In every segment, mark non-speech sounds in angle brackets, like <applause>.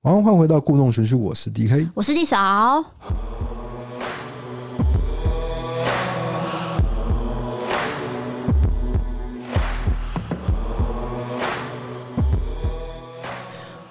欢迎换回到故弄玄虚，我是 DK，我是弟嫂。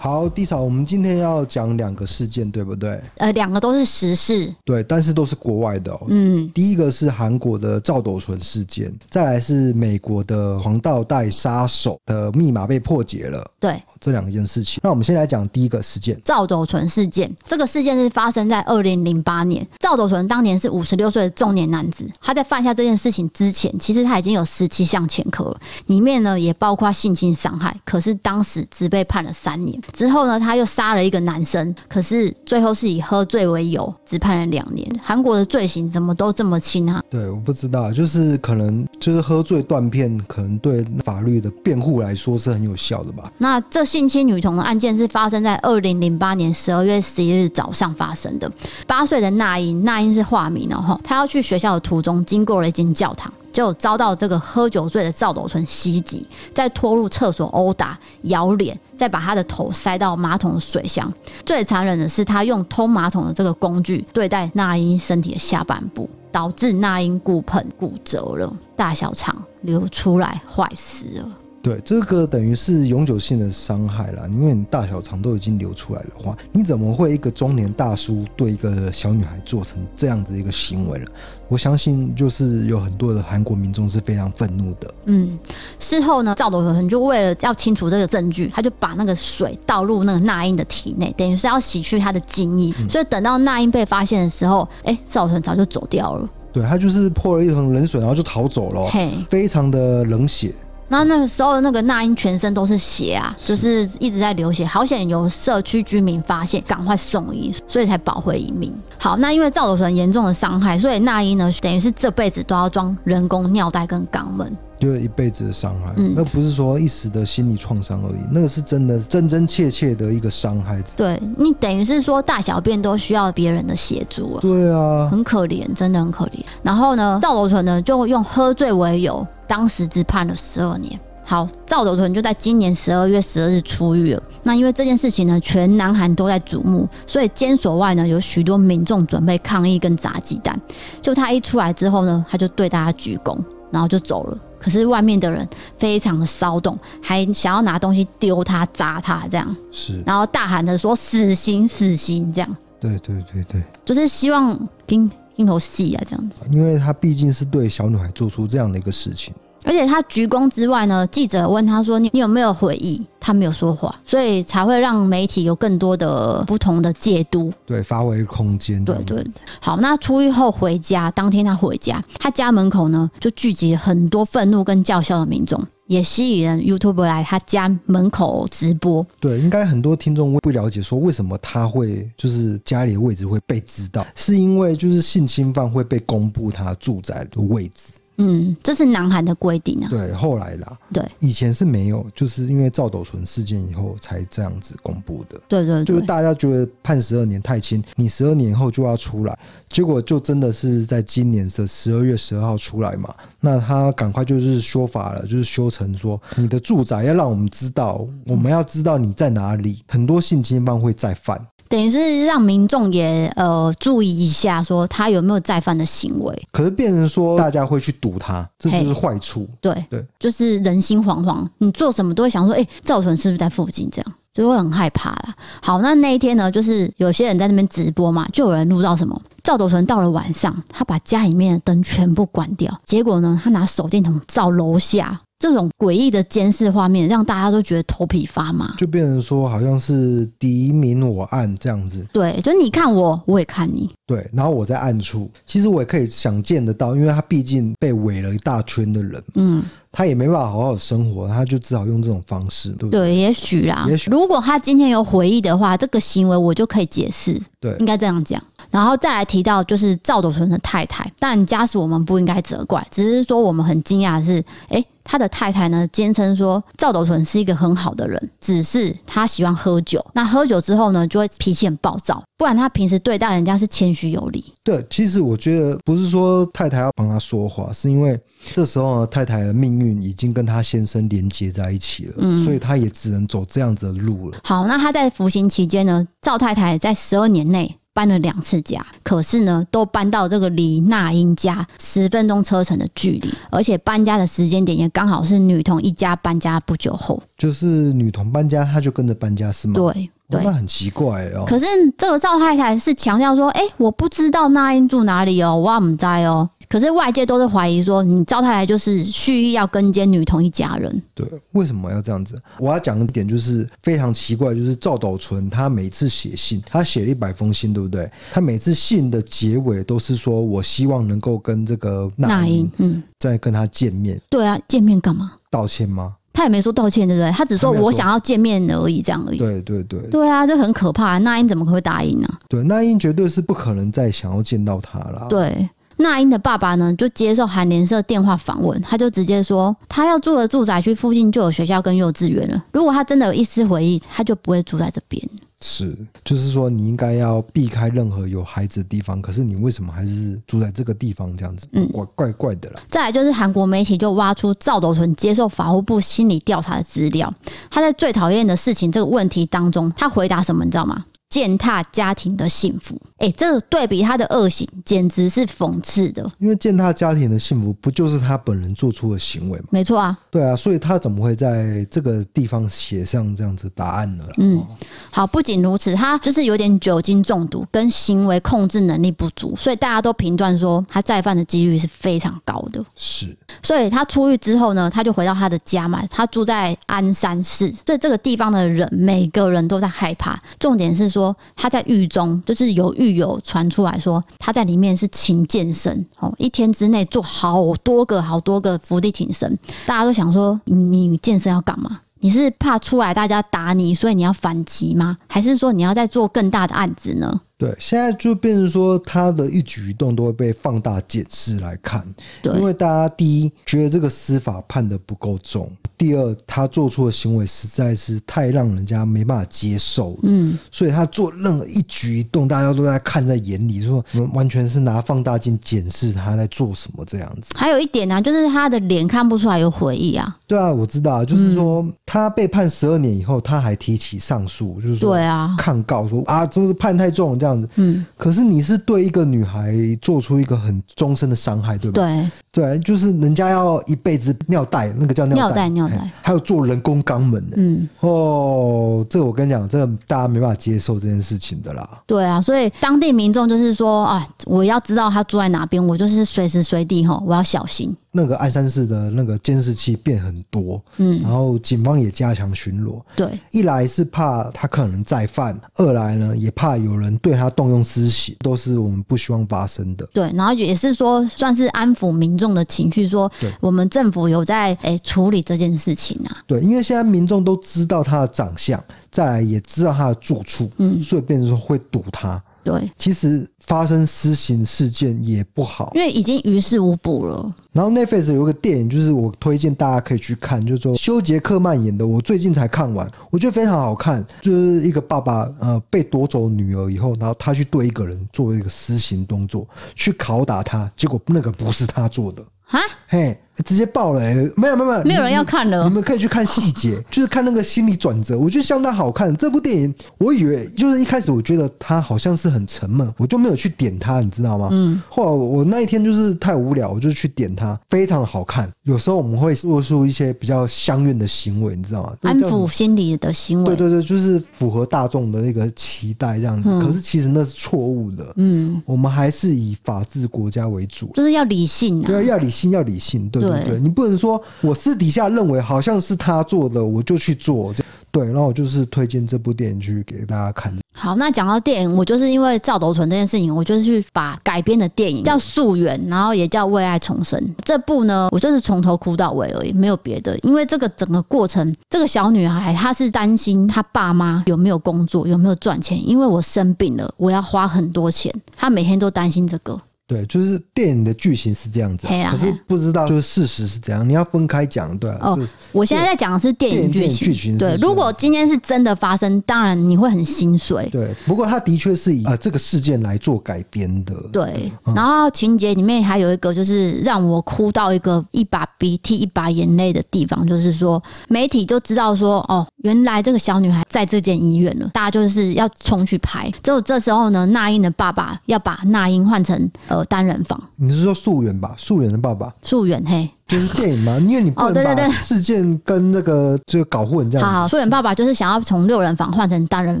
好，地嫂，我们今天要讲两个事件，对不对？呃，两个都是时事，对，但是都是国外的哦。嗯，第一个是韩国的赵斗淳事件，再来是美国的黄道带杀手的密码被破解了。对，这两件事情。那我们先来讲第一个事件，赵斗淳事件。这个事件是发生在二零零八年，赵斗淳当年是五十六岁的中年男子，他在犯下这件事情之前，其实他已经有十七项前科了，里面呢也包括性侵伤害，可是当时只被判了三年。之后呢，他又杀了一个男生，可是最后是以喝醉为由，只判了两年。韩国的罪行怎么都这么轻啊？对，我不知道，就是可能就是喝醉断片，可能对法律的辩护来说是很有效的吧。那这性侵女童的案件是发生在二零零八年十二月十一日早上发生的。八岁的那英，那英是化名哦，哈，她要去学校的途中，经过了一间教堂。就遭到这个喝酒醉的赵斗淳袭击，再拖入厕所殴打、咬脸，再把他的头塞到马桶的水箱。最残忍的是，他用通马桶的这个工具对待那英身体的下半部，导致那英骨盆骨折了，大小肠流出来，坏死了。对，这个等于是永久性的伤害了，因为你大小肠都已经流出来的话，你怎么会一个中年大叔对一个小女孩做成这样子一个行为了？我相信就是有很多的韩国民众是非常愤怒的。嗯，事后呢，赵斗恒就为了要清除这个证据，他就把那个水倒入那个那英的体内，等于是要洗去他的精液。嗯、所以等到那英被发现的时候，哎，赵斗恒早就走掉了。对，他就是泼了一桶冷水，然后就逃走了，嘿，非常的冷血。那那个时候，那个那英全身都是血啊，就是一直在流血，好险有社区居民发现，赶快送医，所以才保回一命。好，那因为赵斗淳严重的伤害，所以那英呢，等于是这辈子都要装人工尿袋跟肛门，就是一辈子的伤害。嗯，那不是说一时的心理创伤而已，那个是真的真真切切的一个伤害。对，你等于是说大小便都需要别人的协助啊。对啊，很可怜，真的很可怜。然后呢，赵斗淳呢就用喝醉为由。当时只判了十二年。好，赵斗淳就在今年十二月十二日出狱了。那因为这件事情呢，全南韩都在瞩目，所以监所外呢有许多民众准备抗议跟砸鸡蛋。就他一出来之后呢，他就对大家鞠躬，然后就走了。可是外面的人非常的骚动，还想要拿东西丢他、砸他这样。是，然后大喊着说“死刑，死刑”这样。对对对对，就是希望跟镜头戏啊这样子。因为他毕竟是对小女孩做出这样的一个事情。而且他鞠躬之外呢，记者问他说：“你你有没有回忆？”他没有说话，所以才会让媒体有更多的不同的解读，对，发挥空间。对对对。好，那出狱后回家，当天他回家，他家门口呢就聚集了很多愤怒跟叫嚣的民众，也吸引人 YouTube 来他家门口直播。对，应该很多听众不了解，说为什么他会就是家里的位置会被知道，是因为就是性侵犯会被公布他住宅的位置。嗯，这是南韩的规定啊。对，后来啦。对，以前是没有，就是因为赵斗淳事件以后才这样子公布的。对，对对，就是大家觉得判十二年太轻，你十二年后就要出来，结果就真的是在今年的十二月十二号出来嘛。那他赶快就是修法了，就是修成说，你的住宅要让我们知道，我们要知道你在哪里，很多性侵犯会再犯。等于是让民众也呃注意一下，说他有没有再犯的行为。可是变成说大家会去堵他，这就是坏处。对对，就是人心惶惶，你做什么都会想说，哎、欸，赵淳是不是在附近？这样就会很害怕啦。好，那那一天呢，就是有些人在那边直播嘛，就有人录到什么赵斗淳到了晚上，他把家里面的灯全部关掉，结果呢，他拿手电筒照楼下。这种诡异的监视画面，让大家都觉得头皮发麻，就变成说好像是敌明我暗这样子。对，就你看我，我也看你。对，然后我在暗处，其实我也可以想见得到，因为他毕竟被围了一大圈的人，嗯，他也没办法好好生活，他就只好用这种方式，对不对？对，也许啦，也许。如果他今天有悔意的话，这个行为我就可以解释。对，应该这样讲。然后再来提到就是赵斗淳的太太，但家属我们不应该责怪，只是说我们很惊讶的是，哎。他的太太呢，坚称说赵斗淳是一个很好的人，只是他喜欢喝酒。那喝酒之后呢，就会脾气很暴躁，不然他平时对待人家是谦虚有礼。对，其实我觉得不是说太太要帮他说话，是因为这时候呢，太太的命运已经跟他先生连接在一起了，嗯，所以他也只能走这样子的路了。好，那他在服刑期间呢，赵太太在十二年内。搬了两次家，可是呢，都搬到这个离那英家十分钟车程的距离，而且搬家的时间点也刚好是女童一家搬家不久后。就是女童搬家，她就跟着搬家是吗？对，对，那很奇怪哦。可是这个赵太太是强调说，哎、欸，我不知道那英住哪里哦，我不知道哦。可是外界都是怀疑说，你赵太太就是蓄意要跟奸女童一家人。对，为什么要这样子？我要讲的点就是非常奇怪，就是赵斗淳他每次写信，他写了一百封信，对不对？他每次信的结尾都是说我希望能够跟这个那英，嗯，再跟他见面。对啊，见面干嘛？道歉吗？他也没说道歉，对不对？他只说我想要见面而已，这样而已。对对对。对啊，这很可怕。那英怎么会答应呢？对，那英绝对是不可能再想要见到他了。对。那英的爸爸呢，就接受韩联社电话访问，他就直接说，他要住的住宅区附近就有学校跟幼稚园了。如果他真的有一丝回忆，他就不会住在这边。是，就是说你应该要避开任何有孩子的地方，可是你为什么还是住在这个地方这样子？嗯，怪怪怪的啦。再来就是韩国媒体就挖出赵斗淳接受法务部心理调查的资料，他在最讨厌的事情这个问题当中，他回答什么？你知道吗？践踏家庭的幸福，哎、欸，这个对比他的恶行，简直是讽刺的。因为践踏家庭的幸福，不就是他本人做出的行为吗？没错啊，对啊，所以他怎么会在这个地方写上这样子答案呢？嗯，好，不仅如此，他就是有点酒精中毒跟行为控制能力不足，所以大家都评断说他再犯的几率是非常高的。是，所以他出狱之后呢，他就回到他的家嘛，他住在鞍山市，所以这个地方的人每个人都在害怕。重点是。说他在狱中，就是有狱友传出来说他在里面是勤健身哦，一天之内做好多个好多个伏地挺身，大家都想说你健身要干嘛？你是怕出来大家打你，所以你要反击吗？还是说你要再做更大的案子呢？对，现在就变成说他的一举一动都会被放大检视来看，对，因为大家第一觉得这个司法判的不够重。第二，他做出的行为实在是太让人家没办法接受，嗯，所以他做任何一举一动，大家都在看在眼里，说完全是拿放大镜检视他在做什么这样子。还有一点呢、啊，就是他的脸看不出来有悔意啊。对啊，我知道，就是说他被判十二年以后，他还提起上诉，就是说，对啊，抗告说啊，这是判太重这样子。嗯，可是你是对一个女孩做出一个很终身的伤害，对吧？对。对，就是人家要一辈子尿袋，那个叫尿袋，尿袋，还有做人工肛门的，嗯，哦，这个我跟你讲，这个大家没办法接受这件事情的啦。对啊，所以当地民众就是说，啊，我要知道他住在哪边，我就是随时随地哈，我要小心。那个鞍山市的那个监视器变很多，嗯，然后警方也加强巡逻，对，一来是怕他可能再犯，二来呢也怕有人对他动用私刑，都是我们不希望发生的。对，然后也是说算是安抚民众的情绪，说我们政府有在诶、欸、处理这件事情啊。对，因为现在民众都知道他的长相，再来也知道他的住处，嗯，所以变成说会堵他。对，其实发生私刑事件也不好，因为已经于事无补了。然后 Netflix 有一个电影，就是我推荐大家可以去看，就是说休杰克曼演的，我最近才看完，我觉得非常好看。就是一个爸爸呃被夺走女儿以后，然后他去对一个人做一个私刑动作，去拷打他，结果那个不是他做的啊，嘿。直接爆了、欸，没有没有没有，没有人要看了。你们可以去看细节，<laughs> 就是看那个心理转折，我觉得相当好看。这部电影，我以为就是一开始我觉得它好像是很沉闷，我就没有去点它，你知道吗？嗯。后来我那一天就是太无聊，我就去点它，非常好看。有时候我们会做出一些比较相愿的行为，你知道吗？安抚心理的行为。对对对，就是符合大众的那个期待这样子。嗯、可是其实那是错误的。嗯。我们还是以法治国家为主，就是要理性啊。对，要理性，要理性。对。对对，你不能说我私底下认为好像是他做的，我就去做。对，然后我就是推荐这部电影去给大家看。好，那讲到电影，我就是因为赵斗淳这件事情，我就是去把改编的电影叫《溯源》，然后也叫《为爱重生》这部呢，我就是从头哭到尾而已，没有别的。因为这个整个过程，这个小女孩她是担心她爸妈有没有工作，有没有赚钱，因为我生病了，我要花很多钱，她每天都担心这个。对，就是电影的剧情是这样子，可是不知道就是事实是怎样，你要分开讲，对。哦，我现在在讲的是电影剧情，情对。如果今天是真的发生，当然你会很心碎。对，不过它的确是以呃这个事件来做改编的。对，然后情节里面还有一个就是让我哭到一个一把鼻涕一把眼泪的地方，就是说媒体就知道说哦，原来这个小女孩在这间医院了，大家就是要冲去拍。只有这时候呢，那英的爸爸要把那英换成。呃，单人房，你是说素媛吧？素媛的爸爸，素媛嘿。就是电影嘛，<laughs> 因为你不能把事件跟那个就搞混这样。好，溯源爸爸就是想要从六人房换成单人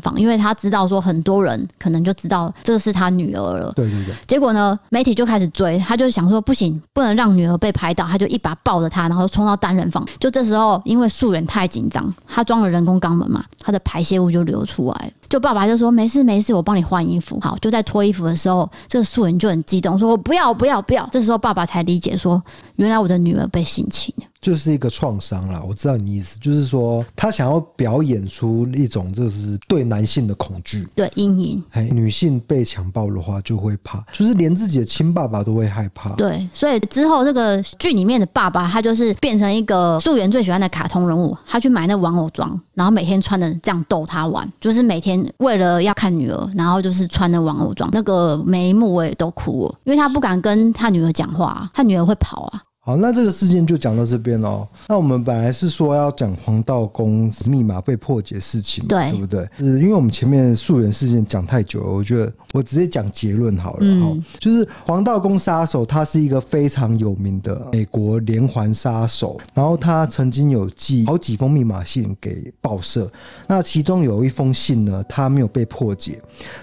房，因为他知道说很多人可能就知道这是他女儿了。对对对。结果呢，媒体就开始追，他就想说不行，不能让女儿被拍到，他就一把抱着她，然后冲到单人房。就这时候，因为素媛太紧张，他装了人工肛门嘛，他的排泄物就流出来。就爸爸就说没事没事，我帮你换衣服。好，就在脱衣服的时候，这个素人就很激动，说我不要不要不要。这时候爸爸才理解说，原来我的女儿被性侵了。就是一个创伤啦，我知道你意思，就是说他想要表演出一种就是对男性的恐惧，对阴影。哎，女性被强暴的话就会怕，就是连自己的亲爸爸都会害怕。对，所以之后这个剧里面的爸爸，他就是变成一个素媛最喜欢的卡通人物，他去买那玩偶装，然后每天穿的这样逗他玩，就是每天为了要看女儿，然后就是穿的玩偶装，那个每一幕我也都哭了，因为他不敢跟他女儿讲话，他女儿会跑啊。好，那这个事件就讲到这边哦。那我们本来是说要讲黄道宫密码被破解事情，对，对不对？是因为我们前面溯源事件讲太久了，我觉得我直接讲结论好了。嗯，就是黄道宫杀手，他是一个非常有名的美国连环杀手，然后他曾经有寄好几封密码信给报社，那其中有一封信呢，他没有被破解，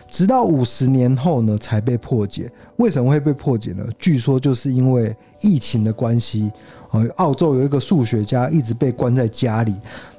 直到五十年后呢才被破解。为什么会被破解呢？据说就是因为。疫情的关系，呃，澳洲有一个数学家一直被关在家里，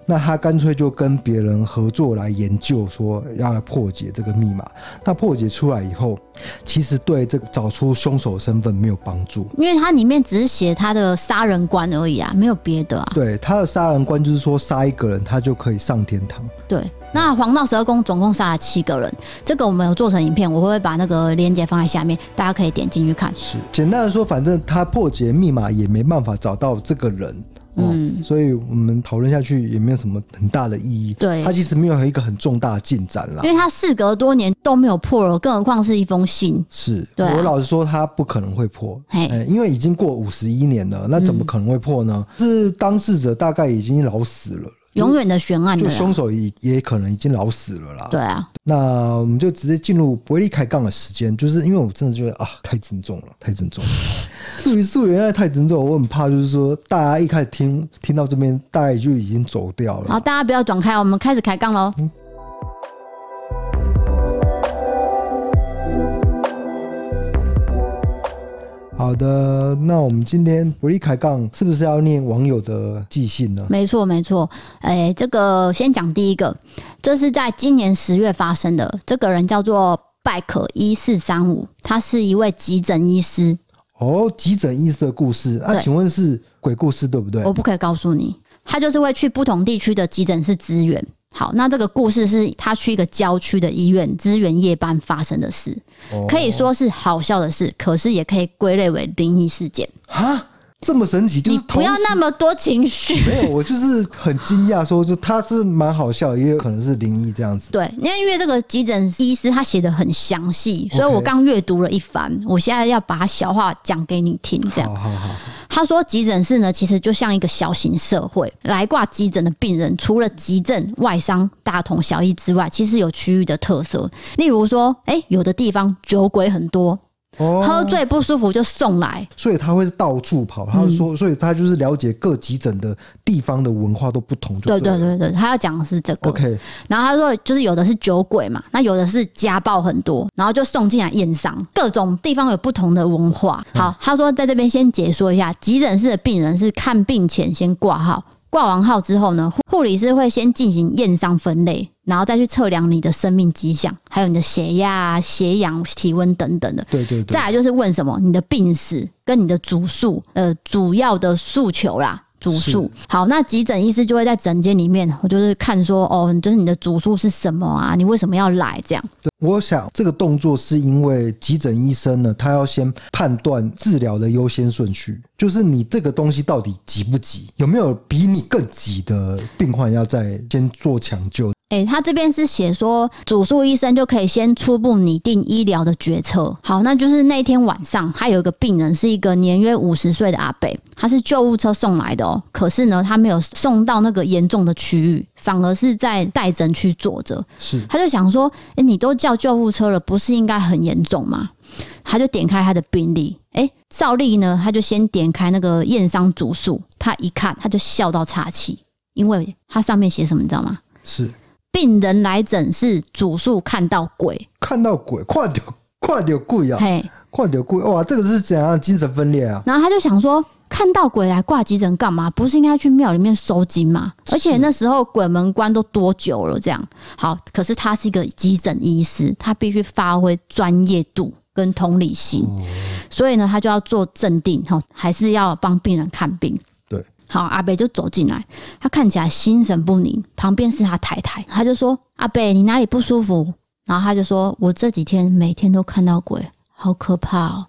那他干脆就跟别人合作来研究，说要来破解这个密码。那破解出来以后，其实对这个找出凶手身份没有帮助，因为它里面只是写他的杀人观而已啊，没有别的啊。对，他的杀人观就是说杀一个人，他就可以上天堂。对。那黄道十二宫总共杀了七个人，这个我们有做成影片，我会把那个链接放在下面，大家可以点进去看。是，简单的说，反正他破解密码也没办法找到这个人，哦、嗯，所以我们讨论下去也没有什么很大的意义。对，他其实没有一个很重大的进展啦，因为他事隔多年都没有破了，更何况是一封信。是，我老实说，他不可能会破，哎、欸，因为已经过五十一年了，那怎么可能会破呢？嗯、是当事者大概已经老死了。永远的悬案，就凶手也也可能已经老死了啦。对啊，那我们就直接进入伯利开杠的时间，就是因为我真的觉得啊，太沉重了，太沉重了。<laughs> 至于溯源太沉重，我很怕就是说大家一开始听听到这边，大概就已经走掉了。好，大家不要转开，我们开始开杠喽。嗯好的，那我们今天伯利开杠是不是要念网友的寄信呢？没错，没错。哎，这个先讲第一个，这是在今年十月发生的。这个人叫做拜可一四三五，他是一位急诊医师。哦，急诊医师的故事，那、啊、请问是鬼故事对不对？我不可以告诉你，他就是会去不同地区的急诊室支援。好，那这个故事是他去一个郊区的医院支援夜班发生的事，可以说是好笑的事，可是也可以归类为灵异事件。啊，这么神奇，就是不要那么多情绪。没有，我就是很惊讶，说就他是蛮好笑，也有可能是灵异这样子。对，因为因为这个急诊医师他写的很详细，所以我刚阅读了一番，我现在要把它小话讲给你听，这样。好好好。他说：“急诊室呢，其实就像一个小型社会。来挂急诊的病人，除了急症、外伤大同小异之外，其实有区域的特色。例如说，哎、有的地方酒鬼很多。”喝醉不舒服就送来，所以他会到处跑。他说，所以他就是了解各急诊的地方的文化都不同。对对对对，他要讲的是这个。OK，然后他说，就是有的是酒鬼嘛，那有的是家暴很多，然后就送进来验伤。各种地方有不同的文化。好，他说在这边先解说一下，急诊室的病人是看病前先挂号。挂完号之后呢，护理师会先进行验伤分类，然后再去测量你的生命迹象，还有你的血压、血氧、体温等等的。对对对。再来就是问什么，你的病史跟你的主诉，呃，主要的诉求啦。主诉好，那急诊医师就会在诊间里面，我就是看说，哦，就是你的主诉是什么啊？你为什么要来？这样。我想这个动作是因为急诊医生呢，他要先判断治疗的优先顺序，就是你这个东西到底急不急，有没有比你更急的病患要再先做抢救。哎、欸，他这边是写说，主诉医生就可以先初步拟定医疗的决策。好，那就是那天晚上，他有一个病人是一个年约五十岁的阿伯，他是救护车送来的哦。可是呢，他没有送到那个严重的区域，反而是在待诊区坐着。是，他就想说，哎、欸，你都叫救护车了，不是应该很严重吗？他就点开他的病历，哎、欸，照例呢，他就先点开那个验伤主诉，他一看，他就笑到岔气，因为他上面写什么，你知道吗？是。病人来诊是主诉看到鬼，看到鬼，快点快点鬼啊！嘿，快点鬼哇！这个是怎样精神分裂啊？然后他就想说，看到鬼来挂急诊干嘛？不是应该去庙里面收金吗？而且那时候鬼门关都多久了？这样好，可是他是一个急诊医师，他必须发挥专业度跟同理心，哦、所以呢，他就要做镇定哈，还是要帮病人看病。好，阿伯就走进来，他看起来心神不宁。旁边是他太太，他就说：“阿伯，你哪里不舒服？”然后他就说：“我这几天每天都看到鬼，好可怕哦。”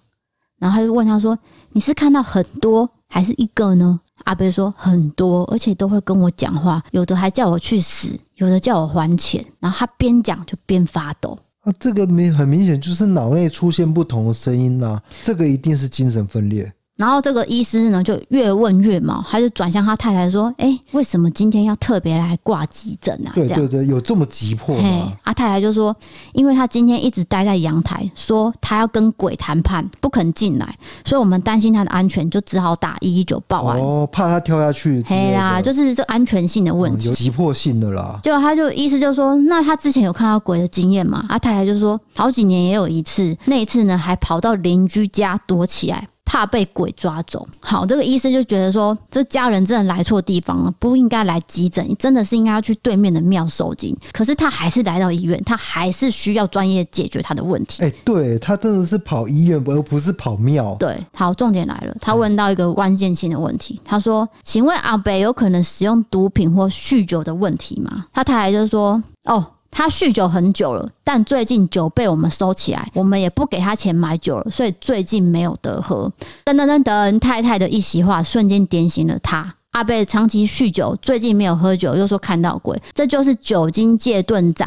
然后他就问他说：“你是看到很多还是一个呢？”阿伯说：“很多，而且都会跟我讲话，有的还叫我去死，有的叫我还钱。”然后他边讲就边发抖。啊，这个明很明显就是脑内出现不同的声音呐，这个一定是精神分裂。然后这个医师呢，就越问越毛，他就转向他太太说：“哎、欸，为什么今天要特别来挂急诊啊？”对对对，有这么急迫吗？阿太太就说：“因为他今天一直待在阳台，说他要跟鬼谈判，不肯进来，所以我们担心他的安全，就只好打一一九报案。哦，怕他跳下去。嘿啦，就是这安全性的问题，嗯、有急迫性的啦。就他就意思就是说，那他之前有看到鬼的经验吗？阿太太就说，好几年也有一次，那一次呢，还跑到邻居家躲起来。”怕被鬼抓走。好，这个医生就觉得说，这家人真的来错地方了，不应该来急诊，真的是应该要去对面的庙收惊。可是他还是来到医院，他还是需要专业解决他的问题。哎、欸，对，他真的是跑医院，而不是跑庙。对，好，重点来了，他问到一个关键性的问题，他说：“请问阿北有可能使用毒品或酗酒的问题吗？”他太太就说：“哦。”他酗酒很久了，但最近酒被我们收起来，我们也不给他钱买酒了，所以最近没有得喝。噔噔噔噔，太太的一席话瞬间点醒了他。阿贝长期酗酒，最近没有喝酒，又说看到鬼，这就是酒精戒断症。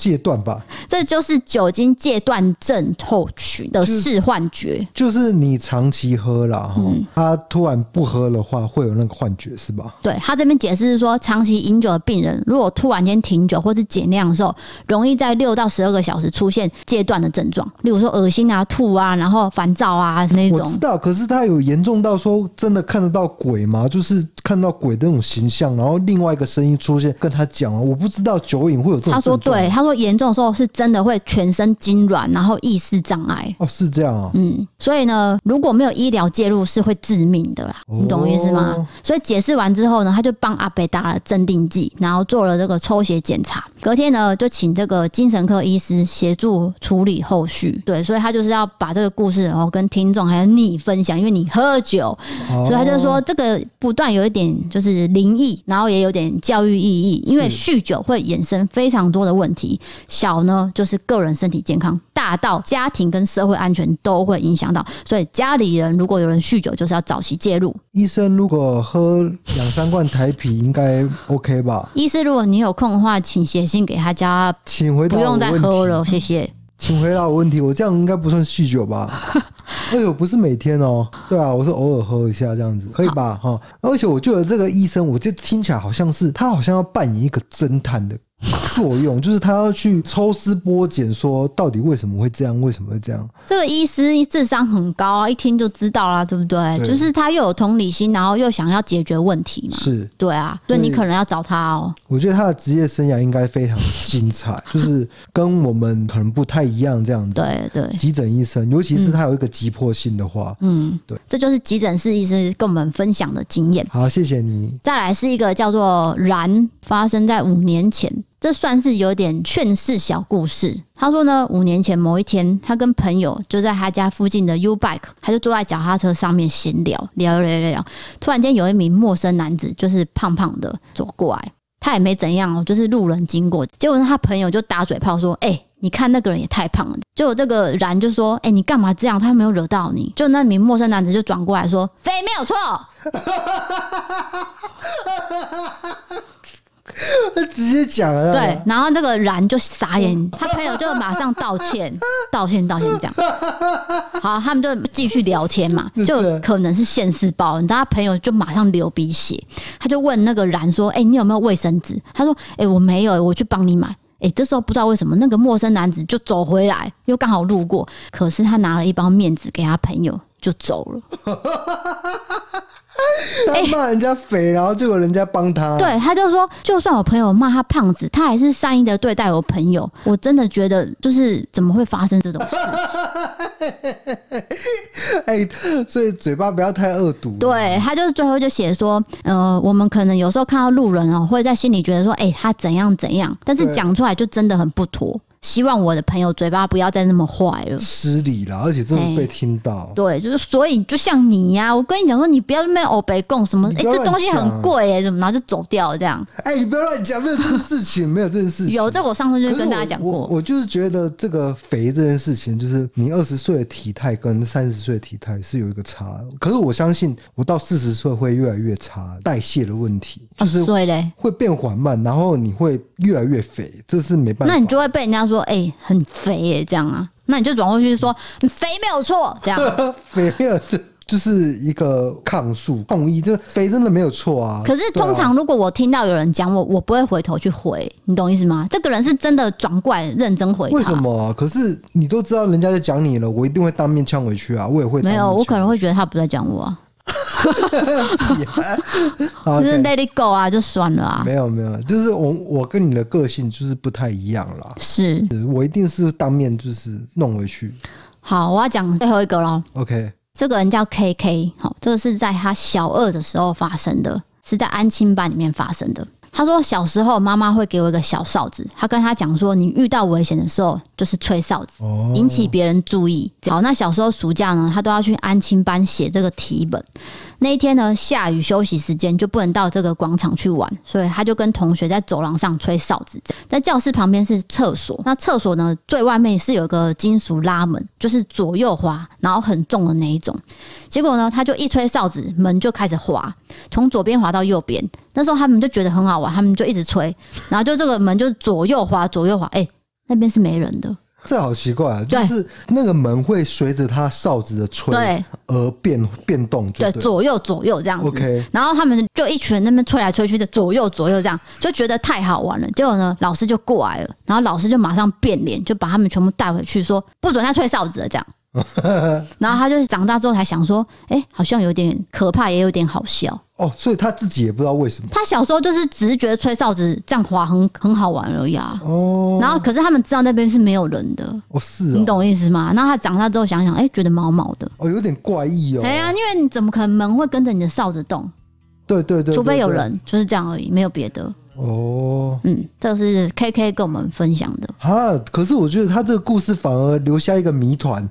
戒断吧，这就是酒精戒断症候群的视幻觉，就是，就是你长期喝了，嗯，他突然不喝的话，会有那个幻觉，是吧？对，他这边解释是说，长期饮酒的病人，如果突然间停酒或是减量的时候，容易在六到十二个小时出现戒断的症状，例如说恶心啊、吐啊，然后烦躁啊那种。我知道，可是他有严重到说真的看得到鬼吗？就是。看到鬼的那种形象，然后另外一个声音出现跟他讲，我不知道酒瘾会有这种。他说对，他说严重的时候是真的会全身痉挛，然后意识障碍。哦，是这样啊。嗯，所以呢，如果没有医疗介入，是会致命的啦。你懂我意思吗？哦、所以解释完之后呢，他就帮阿北打了镇定剂，然后做了这个抽血检查。隔天呢，就请这个精神科医师协助处理后续。对，所以他就是要把这个故事然后跟听众还有你分享，因为你喝酒，哦、所以他就说这个不断有一点就是灵异，然后也有点教育意义，因为酗酒会衍生非常多的问题，小呢就是个人身体健康，大到家庭跟社会安全都会影响到，所以家里人如果有人酗酒，就是要早期介入。医生如果喝两三罐台啤，应该 OK 吧？医师，如果你有空的话，请写信给他家，请回答，不用再喝了，谢谢。请回答我问题，我这样应该不算酗酒吧？而且我，不是每天哦，对啊，我是偶尔喝一下这样子，可以吧？哈，而且我觉得这个医生，我就听起来好像是他好像要扮演一个侦探的。作用 <laughs> 就是他要去抽丝剥茧，说到底为什么会这样？为什么会这样？这个医师智商很高啊，一听就知道啦，对不对？对，就是他又有同理心，然后又想要解决问题嘛。是，对啊，所以你可能要找他哦。我觉得他的职业生涯应该非常精彩，<laughs> 就是跟我们可能不太一样这样子。对对，急诊医生，尤其是他有一个急迫性的话，嗯，对。这就是急诊室医师跟我们分享的经验。好，谢谢你。再来是一个叫做“然”，发生在五年前，这算是有点劝世小故事。他说呢，五年前某一天，他跟朋友就在他家附近的 U Bike，他就坐在脚踏车上面闲聊，聊聊聊聊。突然间，有一名陌生男子，就是胖胖的走过来，他也没怎样哦，就是路人经过。结果他朋友就打嘴炮说：“哎、”你看那个人也太胖了，就这个然就说：“哎、你干嘛这样？他没有惹到你。”就那名陌生男子就转过来说：“肥没有错。” <laughs> 他直接讲了。对，然后那个然就傻眼，他朋友就马上道歉，<laughs> 道歉，道歉，这样。好，他们就继续聊天嘛，就可能是现世报。你知道，他朋友就马上流鼻血，他就问那个然说：“哎、欸，你有没有卫生纸？”他说：“哎、欸，我没有，我去帮你买。”哎，这时候不知道为什么那个陌生男子就走回来，又刚好路过，可是他拿了一包面纸给他朋友就走了。<laughs> 他骂人家肥，然后结果人家帮他。对，他就说，就算我朋友骂他胖子，他还是善意的对待我朋友。我真的觉得，就是怎么会发生这种事情？<laughs> 哎，所以嘴巴不要太恶毒。对，他就是最后就写说，呃，我们可能有时候看到路人哦，会在心里觉得说，哎，他怎样怎样，但是讲出来就真的很不妥。希望我的朋友嘴巴不要再那么坏了，失礼了，而且真的被听到。对，就是所以就像你呀、啊，我跟你讲说，你不要那边欧北共什么，哎、欸，这东西很贵哎、欸，怎么然后就走掉了这样。哎、欸，你不要乱讲，没有这件事情，没有这件事情。有，这我上次就跟大家讲过。我我就是觉得这个肥这件事情，就是你二十岁的体态跟三十岁的体态是有一个差。可是我相信，我到四十岁会越来越差，代谢的问题就是会变缓慢，然后你会越来越肥，这是没办法。那你就会被人家说，哎、欸，很。肥耶、欸，这样啊？那你就转过去说，你肥没有错，这样 <laughs> 肥没有这就是一个抗诉抗议，这肥真的没有错啊。可是通常如果我听到有人讲我，我不会回头去回，你懂意思吗？这个人是真的转过来认真回。为什么啊？可是你都知道人家在讲你了，我一定会当面呛回去啊！我也会没有，我可能会觉得他不在讲我啊。<laughs> <laughs> 就是 let it go 啊，就算了啊。没有没有，就是我我跟你的个性就是不太一样啦。是，我一定是当面就是弄回去。好，我要讲最后一个喽。OK，这个人叫 KK，好，这个是在他小二的时候发生的，是在安亲班里面发生的。他说小时候妈妈会给我一个小哨子，他跟他讲说，你遇到危险的时候就是吹哨子，引起别人注意。好，那小时候暑假呢，他都要去安亲班写这个题本。那一天呢，下雨休息时间就不能到这个广场去玩，所以他就跟同学在走廊上吹哨子。在教室旁边是厕所，那厕所呢最外面是有个金属拉门，就是左右滑，然后很重的那一种。结果呢，他就一吹哨子，门就开始滑，从左边滑到右边。那时候他们就觉得很好玩，他们就一直吹，<laughs> 然后就这个门就左右滑，左右滑，哎，那边是没人的。这好奇怪啊！就是那个门会随着他哨子的吹而变变动，对，左右左右这样子。OK，然后他们就一群人那边吹来吹去的，左右左右这样，就觉得太好玩了。结果呢，老师就过来了，然后老师就马上变脸，就把他们全部带回去，说不准再吹哨子了这样。<laughs> 然后他就长大之后才想说，哎，好像有点可怕，也有点好笑。哦，所以他自己也不知道为什么。他小时候就是只是觉得吹哨子这样滑很很好玩而已啊。哦。然后可是他们知道那边是没有人的。哦，是。你懂意思吗？然后他长大之后想想，哎，觉得毛毛的。哦，有点怪异哦。哎呀，因为你怎么可能门会跟着你的哨子动？对对对。除非有人，就是这样而已，没有别的。哦，嗯，这是 K K 跟我们分享的哈，可是我觉得他这个故事反而留下一个谜团，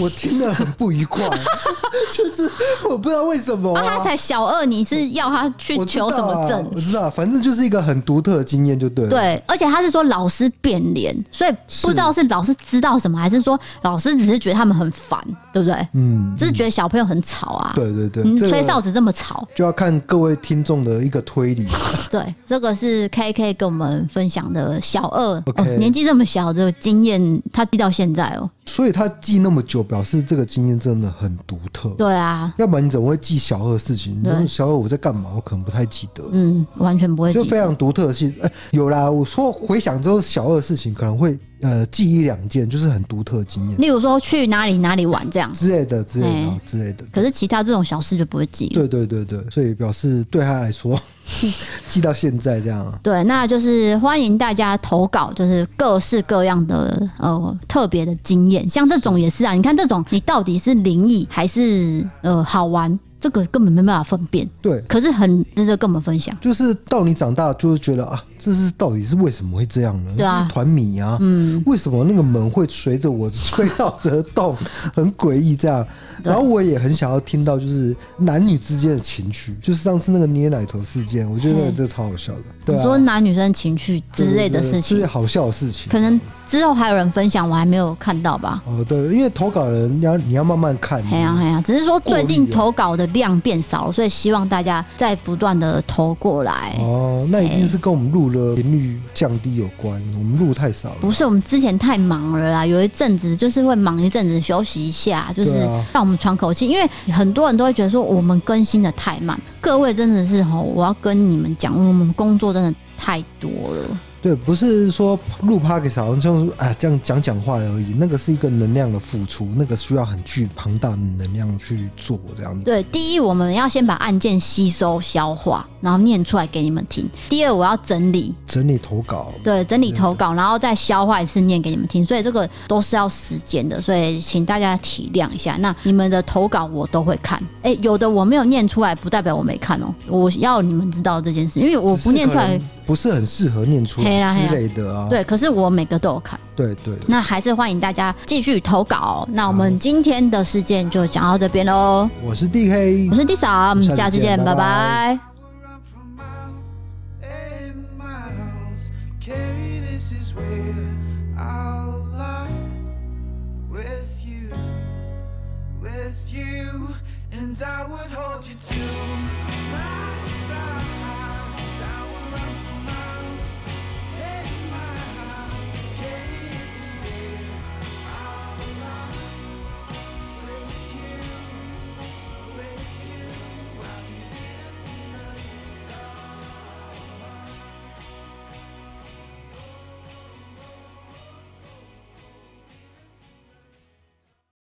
我听得很不愉快，<laughs> 就是我不知道为什么啊，啊。他才小二，你是要他去求什么证？我知道，反正就是一个很独特的经验，就对了。对，而且他是说老师变脸，所以不知道是老师知道什么，还是说老师只是觉得他们很烦，对不对？嗯，就是觉得小朋友很吵啊。对对对，你吹哨子这么吵，就要看各位听众的一个推理。<laughs> 对，这个是。K K 跟我们分享的小二，okay. 哦、年纪这么小的经验，他记到现在哦。所以他记那么久，表示这个经验真的很独特。对啊，要不然你怎么会记小二的事情？小二我在干嘛？我可能不太记得。嗯，完全不会。就非常独特的事。哎、欸，有啦，我说回想之后，小二的事情可能会呃记一两件，就是很独特经验。例如说去哪里哪里玩这样之类的，之类的，欸、之类的。可是其他这种小事就不会记。对对对对，所以表示对他来说。<laughs> 记到现在这样，对，那就是欢迎大家投稿，就是各式各样的呃特别的经验。像这种也是啊，你看这种，你到底是灵异还是呃好玩？这个根本没办法分辨。对，可是很值得跟我们分享。就是到你长大，就是觉得啊。这是到底是为什么会这样呢？对啊，团迷啊，嗯，为什么那个门会随着我吹到折动，很诡异这样。然后我也很想要听到，就是男女之间的情绪，就是上次那个捏奶头事件，我觉得这个超好笑的。对啊，你说男女生情绪之类的事情，是好笑的事情。可能之后还有人分享，我还没有看到吧？哦，对，因为投稿人要你要慢慢看。哎呀哎呀，只是说最近投稿的量变少了，所以希望大家再不断的投过来。哦，那一定是跟我们录的频率。降低有关，我们录太少了。不是我们之前太忙了啦，有一阵子就是会忙一阵子，休息一下，就是让我们喘口气。因为很多人都会觉得说我们更新的太慢，各位真的是吼，我要跟你们讲，我们工作真的太多了。对，不是说录 Podcast 好像就是哎这样讲讲话而已，那个是一个能量的付出，那个需要很巨庞大的能量去做这样子。对，第一我们要先把案件吸收消化，然后念出来给你们听。第二我要整理整理投稿，对，整理投稿，然后再消化一次念给你们听，所以这个都是要时间的，所以请大家体谅一下。那你们的投稿我都会看，哎，有的我没有念出来，不代表我没看哦，我要你们知道这件事，因为我不念出来。不是很适合念出来之类的啊。对，可是我每个都有看。对对。那还是欢迎大家继续投稿。那我们今天的事件就讲到这边喽。我是 DK，我是 D 嫂，我们下次见，拜拜。and I would hold you too.